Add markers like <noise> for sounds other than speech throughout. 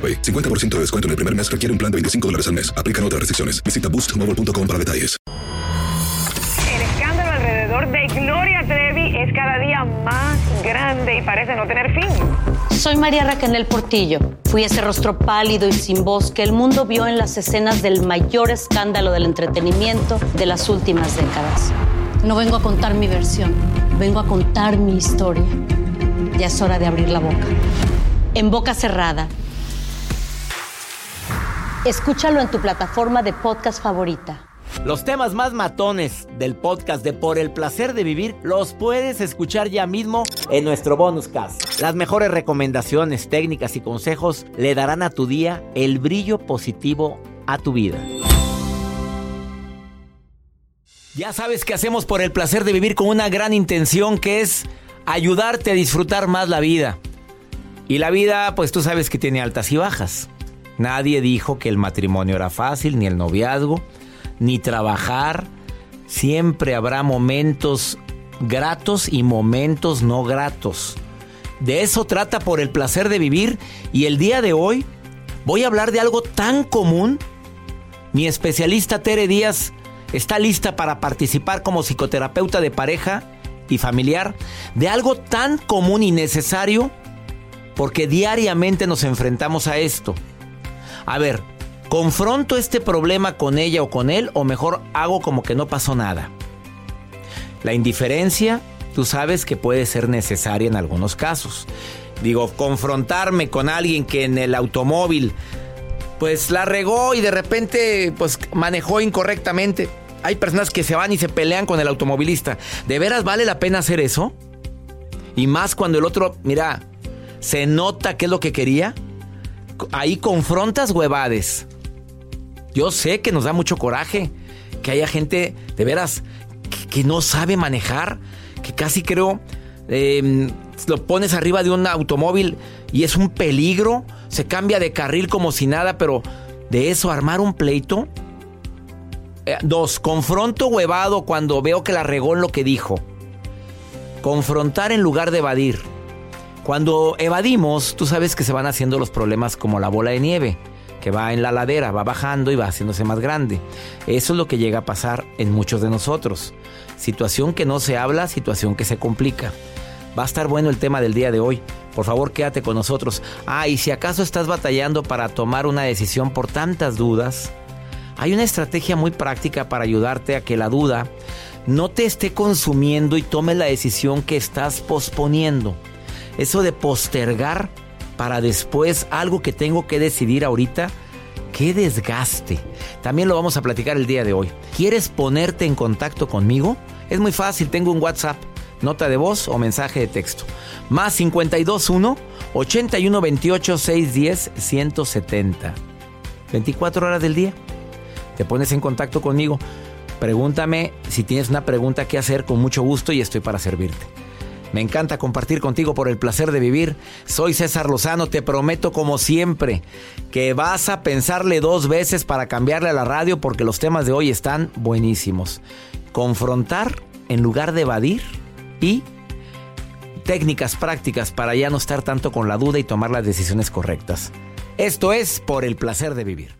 AroPay. 50% de descuento en el primer mes requiere un plan de 25 dólares al mes. Aplican otras restricciones. Visita boostmobile.com para detalles. El escándalo alrededor de Gloria Trevi es cada día más grande y parece no tener fin. Soy María Raquel Portillo. Fui ese rostro pálido y sin voz que el mundo vio en las escenas del mayor escándalo del entretenimiento de las últimas décadas. No vengo a contar mi versión, vengo a contar mi historia. Ya es hora de abrir la boca. En boca cerrada Escúchalo en tu plataforma de podcast favorita. Los temas más matones del podcast de Por el placer de vivir los puedes escuchar ya mismo en nuestro bonus cast. Las mejores recomendaciones, técnicas y consejos le darán a tu día el brillo positivo a tu vida. Ya sabes que hacemos por el placer de vivir con una gran intención que es ayudarte a disfrutar más la vida. Y la vida, pues tú sabes que tiene altas y bajas. Nadie dijo que el matrimonio era fácil, ni el noviazgo, ni trabajar. Siempre habrá momentos gratos y momentos no gratos. De eso trata por el placer de vivir y el día de hoy voy a hablar de algo tan común. Mi especialista Tere Díaz está lista para participar como psicoterapeuta de pareja y familiar de algo tan común y necesario porque diariamente nos enfrentamos a esto. A ver, ¿confronto este problema con ella o con él o mejor hago como que no pasó nada? La indiferencia, tú sabes que puede ser necesaria en algunos casos. Digo, confrontarme con alguien que en el automóvil pues la regó y de repente pues manejó incorrectamente. Hay personas que se van y se pelean con el automovilista. ¿De veras vale la pena hacer eso? Y más cuando el otro, mira, se nota qué es lo que quería ahí confrontas huevades. Yo sé que nos da mucho coraje que haya gente de veras que, no sabe manejar, que casi creo em, lo pones arriba de un automóvil y es un peligro, se cambia de carril como si nada, pero de eso armar un pleito. Eh, dos, confronto huevado cuando veo que la regó en lo que dijo. Confrontar en lugar de evadir. Cuando evadimos, tú sabes que se van haciendo los problemas como la bola de nieve, que va en la ladera, va bajando y va haciéndose más grande. Eso es lo que llega a pasar en muchos de nosotros. Situación que no se habla, situación que se complica. Va a estar bueno el tema del día de hoy. Por favor, quédate con nosotros. Ah, y si acaso estás batallando para tomar una decisión por tantas dudas, hay una estrategia muy práctica para ayudarte a que la duda no te esté consumiendo y tome la decisión que estás posponiendo. Eso de postergar para después algo que tengo que decidir ahorita, qué desgaste. También lo vamos a platicar el día de hoy. ¿Quieres ponerte en contacto conmigo? Es muy fácil, tengo un WhatsApp, nota de voz o mensaje de texto. Más 521 81 28 610 170. 24 horas del día. Te pones en contacto conmigo. Pregúntame si tienes una pregunta que hacer con mucho gusto y estoy para servirte. Me encanta compartir contigo por el placer de vivir. Soy César Lozano, te prometo como siempre que vas a pensarle dos veces para cambiarle a la radio porque los temas de hoy están buenísimos. Confrontar en lugar de evadir y técnicas prácticas para ya no estar tanto con la duda y tomar las decisiones correctas. Esto es por el placer de vivir.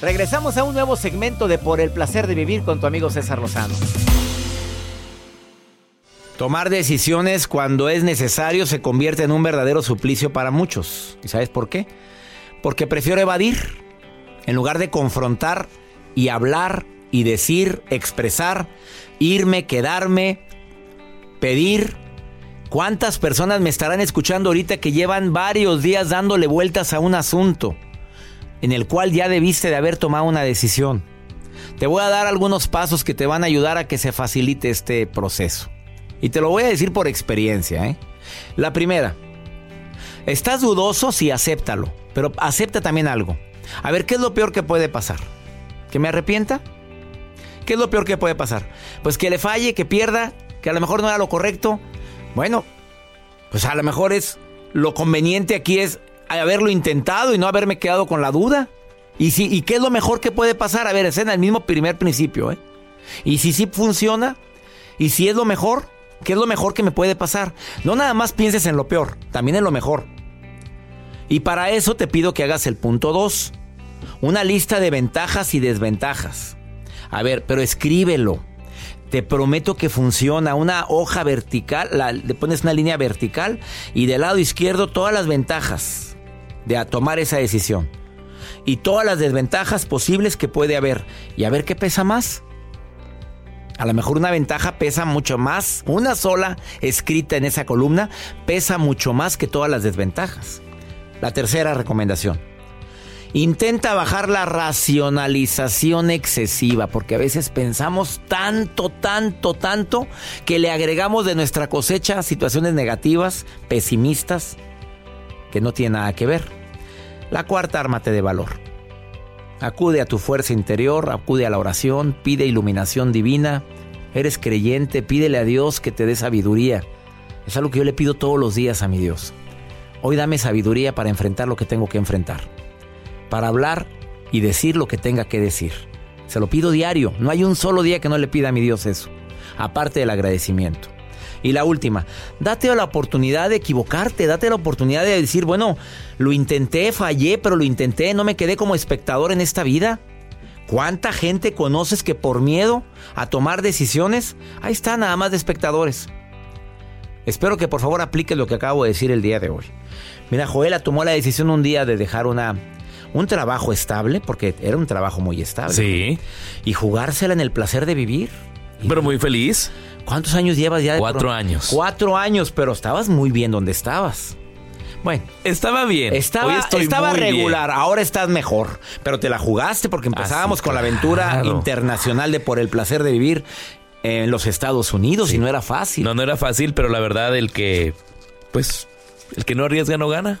Regresamos a un nuevo segmento de Por el placer de vivir con tu amigo César Lozano. Tomar decisiones cuando es necesario se convierte en un verdadero suplicio para muchos. ¿Y sabes por qué? Porque prefiero evadir. En lugar de confrontar, y hablar y decir, expresar, irme, quedarme, pedir. ¿Cuántas personas me estarán escuchando ahorita que llevan varios días dándole vueltas a un asunto en el cual ya debiste de haber tomado una decisión? Te voy a dar algunos pasos que te van a ayudar a que se facilite este proceso. Y te lo voy a decir por experiencia. ¿eh? La primera, estás dudoso, sí, acéptalo. Pero acepta también algo. A ver, ¿qué es lo peor que puede pasar? ¿Que me arrepienta? ¿Qué es lo peor que puede pasar? Pues que le falle, que pierda, que a lo mejor no era lo correcto. Bueno, pues a lo mejor es lo conveniente aquí es haberlo intentado y no haberme quedado con la duda. ¿Y, si, ¿Y qué es lo mejor que puede pasar? A ver, es en el mismo primer principio, ¿eh? Y si sí funciona, y si es lo mejor, ¿qué es lo mejor que me puede pasar? No nada más pienses en lo peor, también en lo mejor. Y para eso te pido que hagas el punto 2. Una lista de ventajas y desventajas. A ver, pero escríbelo. Te prometo que funciona. Una hoja vertical, le pones una línea vertical y del lado izquierdo todas las ventajas de tomar esa decisión. Y todas las desventajas posibles que puede haber. Y a ver qué pesa más. A lo mejor una ventaja pesa mucho más. Una sola escrita en esa columna pesa mucho más que todas las desventajas. La tercera recomendación. Intenta bajar la racionalización excesiva, porque a veces pensamos tanto, tanto, tanto, que le agregamos de nuestra cosecha situaciones negativas, pesimistas, que no tiene nada que ver. La cuarta, ármate de valor. Acude a tu fuerza interior, acude a la oración, pide iluminación divina. Eres creyente, pídele a Dios que te dé sabiduría. Es algo que yo le pido todos los días a mi Dios. Hoy dame sabiduría para enfrentar lo que tengo que enfrentar. Para hablar y decir lo que tenga que decir. Se lo pido diario. No hay un solo día que no le pida a mi Dios eso. Aparte del agradecimiento. Y la última, date la oportunidad de equivocarte, date la oportunidad de decir, bueno, lo intenté, fallé, pero lo intenté, no me quedé como espectador en esta vida. ¿Cuánta gente conoces que por miedo a tomar decisiones, ahí está nada más de espectadores? Espero que por favor apliques lo que acabo de decir el día de hoy. Mira, Joela tomó la decisión un día de dejar una, un trabajo estable, porque era un trabajo muy estable. Sí. Y jugársela en el placer de vivir. Pero muy feliz. ¿Cuántos años llevas ya? De Cuatro años. Cuatro años, pero estabas muy bien donde estabas. Bueno, estaba bien. Estaba, estaba regular, ahora estás mejor. Pero te la jugaste porque empezábamos con la aventura internacional de por el placer de vivir en los Estados Unidos y no era fácil. No, no era fácil, pero la verdad el que, pues, el que no arriesga no gana.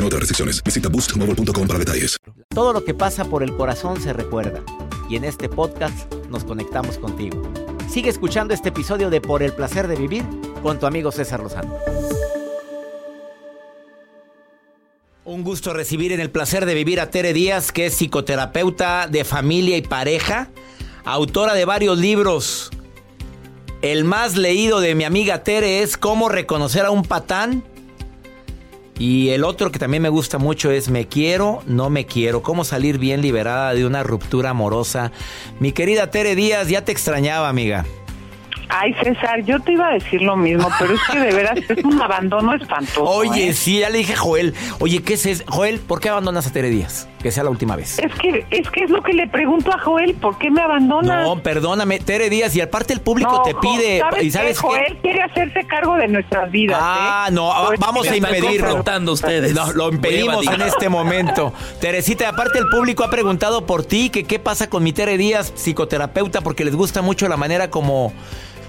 Aplican otras restricciones. Visita boostmobile.com para detalles. Todo lo que pasa por el corazón se recuerda. Y en este podcast nos conectamos contigo. Sigue escuchando este episodio de Por el placer de vivir con tu amigo César Lozano. Un gusto recibir en el placer de vivir a Tere Díaz, que es psicoterapeuta de familia y pareja, autora de varios libros. El más leído de mi amiga Tere es Cómo reconocer a un patán y el otro que también me gusta mucho es Me quiero, no me quiero. Cómo salir bien liberada de una ruptura amorosa. Mi querida Tere Díaz, ya te extrañaba, amiga. Ay, César, yo te iba a decir lo mismo, pero es que de veras es un abandono espantoso. Oye, ¿eh? sí, ya le dije a Joel. Oye, ¿qué es eso? Joel, ¿por qué abandonas a Tere Díaz? Que sea la última vez. Es que, es que es lo que le pregunto a Joel, ¿por qué me abandona? No, perdóname, Tere Díaz, y aparte el público te pide... ¿sabes ¿Y sabes qué? Joel quiere hacerse cargo de nuestras vidas. Ah, ¿eh? no, Pues, vamos a impedirlo. ustedes. No, lo impedimos en este momento. Teresita, aparte el público ha preguntado por ti, que qué pasa con mi Tere Díaz, psicoterapeuta, porque les gusta mucho la manera como,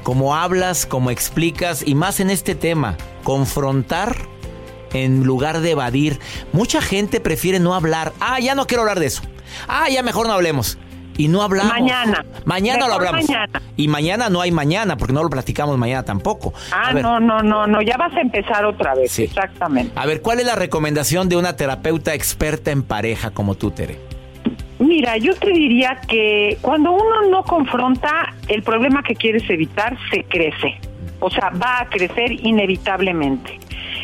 como hablas, como explicas, y más en este tema, confrontar en lugar de evadir. Mucha gente prefiere no hablar. Ah, ya no quiero hablar de eso. Ah, ya mejor no hablemos. Y no hablamos. Mañana. Mañana lo hablamos. mañana. Y mañana no hay mañana, porque no lo platicamos mañana tampoco. Ah, no, no, no, no, ya vas a empezar otra vez. Sí. Exactamente. A ver, ¿cuál es la recomendación de una terapeuta experta en pareja como tú, Tere? Mira, yo te diría que cuando uno no confronta, el problema que quieres evitar se crece. O sea, va a crecer inevitablemente.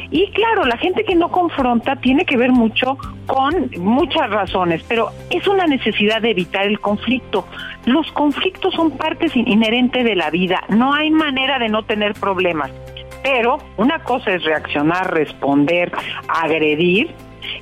Y claro, la gente que no confronta tiene que ver mucho con muchas razones, pero es una necesidad de evitar el conflicto. Los conflictos son partes inherentes de la vida, no hay manera de no tener problemas. Pero una cosa es reaccionar, responder, agredir,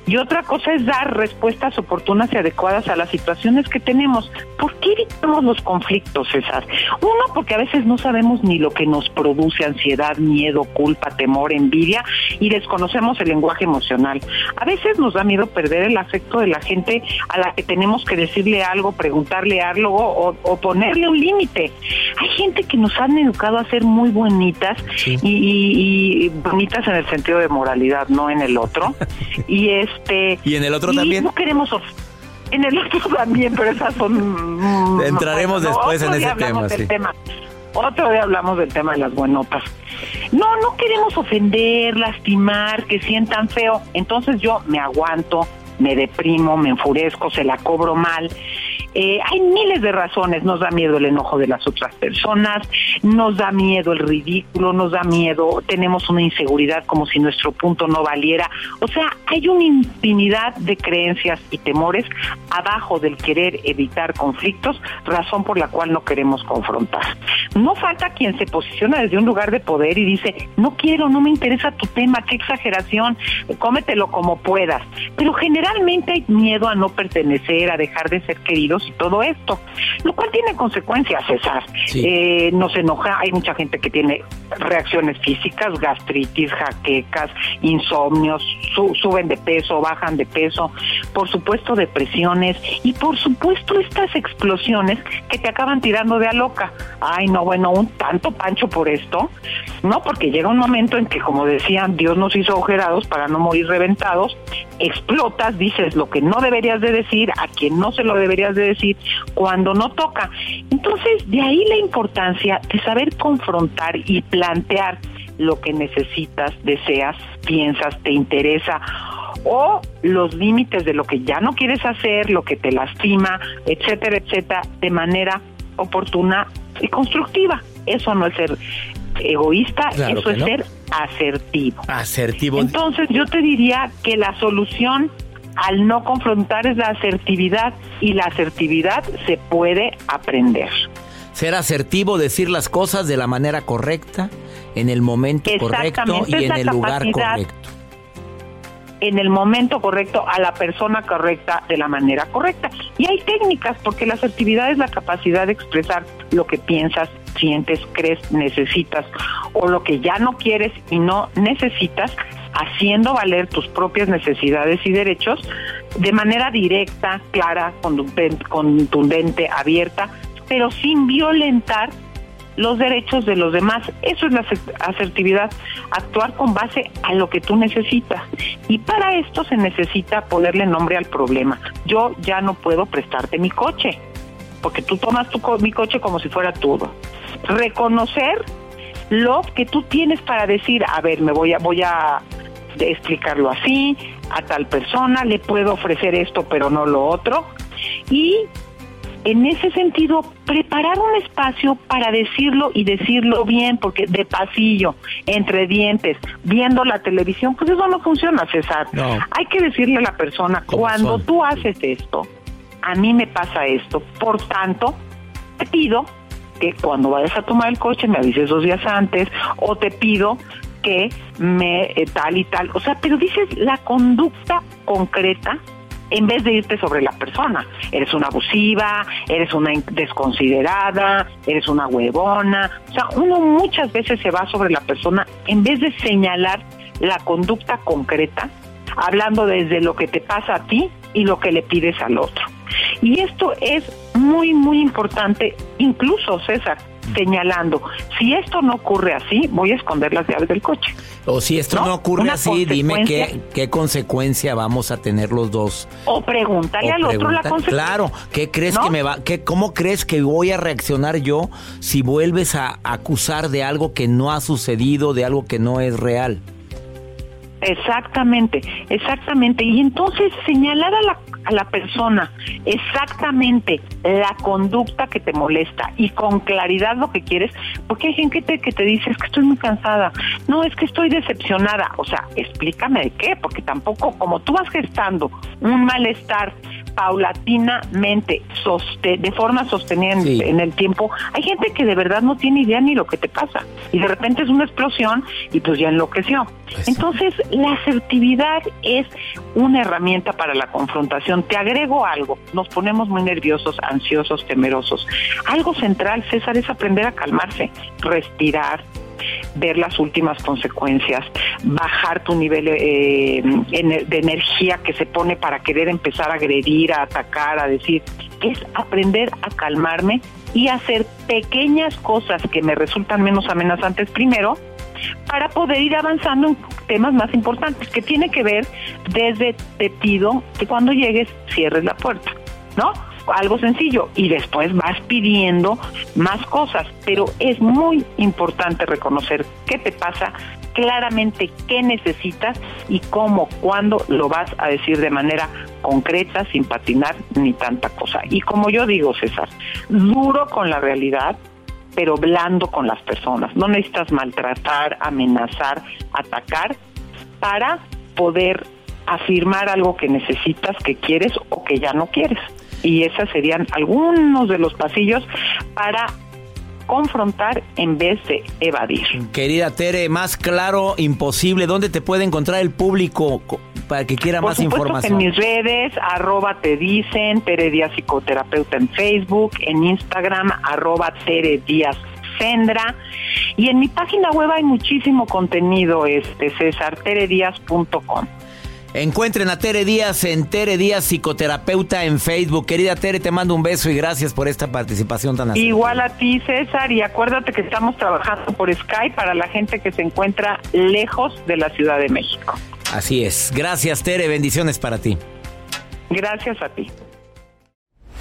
y otra cosa es dar respuestas oportunas y adecuadas a las situaciones que tenemos. ¿Por qué evitamos los conflictos, César? Uno, porque a veces no sabemos ni lo que nos produce ansiedad, miedo, culpa, temor, envidia y desconocemos el lenguaje emocional. A veces nos da miedo perder el afecto de la gente a la que tenemos que decirle algo, preguntarle algo o, o ponerle un límite. Hay gente que nos han educado a ser muy bonitas y, y- y bonitas en el sentido de moralidad, no en el otro. <laughs> y este ¿Y en el otro también? No queremos en el otro <laughs> también, pero esas son mm, Entraremos después otro en día ese tema, del sí. tema. Otro día hablamos del tema de las buenotas. No, no queremos ofender, lastimar, que sientan feo. Entonces yo me aguanto, me deprimo, me enfurezco, se la cobro mal. Eh, hay miles de razones. Nos da miedo el enojo de las otras personas, nos da miedo el ridículo, nos da miedo, tenemos una inseguridad como si nuestro punto no valiera. O sea, hay una infinidad de creencias y temores abajo del querer evitar conflictos, razón por la cual no queremos confrontar. No falta quien se posiciona desde un lugar de poder y dice, no quiero, no me interesa tu tema, qué exageración, cómetelo como puedas. Pero generalmente hay miedo a no pertenecer, a dejar de ser queridos y todo esto, lo cual tiene consecuencias, César. Sí. Eh, nos enoja, hay mucha gente que tiene reacciones físicas, gastritis, jaquecas, insomnios, su- suben de peso, bajan de peso, por supuesto depresiones y por supuesto estas explosiones que te acaban tirando de a loca. Ay, no, bueno, un tanto pancho por esto, ¿no? Porque llega un momento en que, como decían, Dios nos hizo agujerados para no morir reventados, explotas, dices lo que no deberías de decir, a quien no se lo deberías de decir, cuando no toca. Entonces, de ahí la importancia de saber confrontar y plantear lo que necesitas, deseas, piensas, te interesa o los límites de lo que ya no quieres hacer, lo que te lastima, etcétera, etcétera, de manera oportuna y constructiva. Eso no es ser egoísta, Claro eso es no. ser asertivo. Asertivo. Entonces yo te diría que la solución al no confrontar es la asertividad y la asertividad se puede aprender. Ser asertivo, decir las cosas de la manera correcta, en el momento correcto y en el lugar correcto. en el momento correcto, a la persona correcta, de la manera correcta. Y hay técnicas, porque la asertividad es la capacidad de expresar lo que piensas, sientes, crees, necesitas, o lo que ya no quieres y no necesitas, haciendo valer tus propias necesidades y derechos de manera directa, clara, contundente abierta, pero sin violentar los derechos de los demás. Eso es la aser- asertividad, actuar con base a lo que tú necesitas. Y para esto se necesita ponerle nombre al problema. Yo ya no puedo prestarte mi coche, porque tú tomas tu co- mi coche como si fuera todo. Reconocer lo que tú tienes para decir, a ver, me voy a voy a explicarlo así a tal persona, le puedo ofrecer esto pero no lo otro y en ese sentido, preparar un espacio para decirlo y decirlo bien, porque de pasillo, entre dientes, viendo la televisión, pues eso no funciona, César. No. Hay que decirle a la persona, cuando son. tú haces esto, a mí me pasa esto, por tanto, te pido que cuando vayas a tomar el coche me avises dos días antes, o te pido que me eh, tal y tal, o sea, pero dices la conducta concreta en vez de irte sobre la persona. Eres una abusiva, eres una desconsiderada, eres una huevona. O sea, uno muchas veces se va sobre la persona en vez de señalar la conducta concreta, hablando desde lo que te pasa a ti y lo que le pides al otro. Y esto es muy, muy importante, incluso César, señalando, si esto no ocurre así, voy a esconder las llaves del coche. O si esto no, ocurre así, dime qué, qué consecuencia vamos a tener los dos. O pregúntale al otro la consecuencia. Claro, ¿qué crees que me va, qué, cómo crees que voy a reaccionar yo si vuelves a acusar de algo que no ha sucedido, de algo que no es real? Exactamente, exactamente. Y entonces señalar a la, a la persona exactamente la conducta que te molesta y con claridad lo que quieres, porque hay gente que te, que te dice es que estoy muy cansada, no es que estoy decepcionada, o sea, explícame de qué, porque tampoco como tú vas gestando un malestar paulatinamente, de forma sostenida en el tiempo, hay gente que de verdad no tiene idea ni lo que te pasa. Y de repente es una explosión y pues ya enloqueció. Pues Entonces, la asertividad es una herramienta para la confrontación. Te agrego algo, nos ponemos muy nerviosos, ansiosos, temerosos. Algo central, César, es aprender a calmarse, respirar, ver las últimas consecuencias, bajar tu nivel eh, de energía que se pone para querer empezar a agredir, a atacar, a decir, es aprender a calmarme y hacer pequeñas cosas que me resultan menos amenazantes primero para poder ir avanzando en temas más importantes que tiene que ver desde te pido que cuando llegues cierres la puerta, ¿no? Algo sencillo y después vas pidiendo más cosas, pero es muy importante reconocer qué te pasa, claramente qué necesitas y cómo, cuándo lo vas a decir de manera concreta, sin patinar ni tanta cosa. Y como yo digo, César, duro con la realidad, pero blando con las personas. No necesitas maltratar, amenazar, atacar para poder afirmar algo que necesitas, que quieres o que ya no quieres y esos serían algunos de los pasillos para confrontar en vez de evadir. Querida Tere, más claro, imposible. ¿Dónde te puede encontrar el público para que quiera más información? En mis redes, arroba te dicen, Tere Díaz Psicoterapeuta en Facebook, en Instagram, arroba Tere Díaz Sendra. Y en mi página web hay muchísimo contenido, este, cesarteredias.com. Encuentren a Tere Díaz en Tere Díaz Psicoterapeuta en Facebook. Querida Tere, te mando un beso y gracias por esta participación tan acertada. Igual a ti, César, y acuérdate que estamos trabajando por Skype para la gente que se encuentra lejos de la Ciudad de México. Así es. Gracias, Tere. Bendiciones para ti. Gracias a ti.